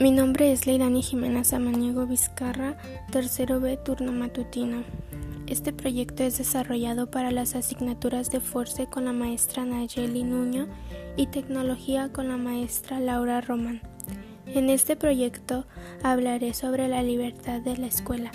Mi nombre es Leirani Jiménez Samaniego Vizcarra, tercero B, turno matutino. Este proyecto es desarrollado para las asignaturas de Force con la maestra Nayeli Nuño y Tecnología con la maestra Laura Román. En este proyecto hablaré sobre la libertad de la escuela.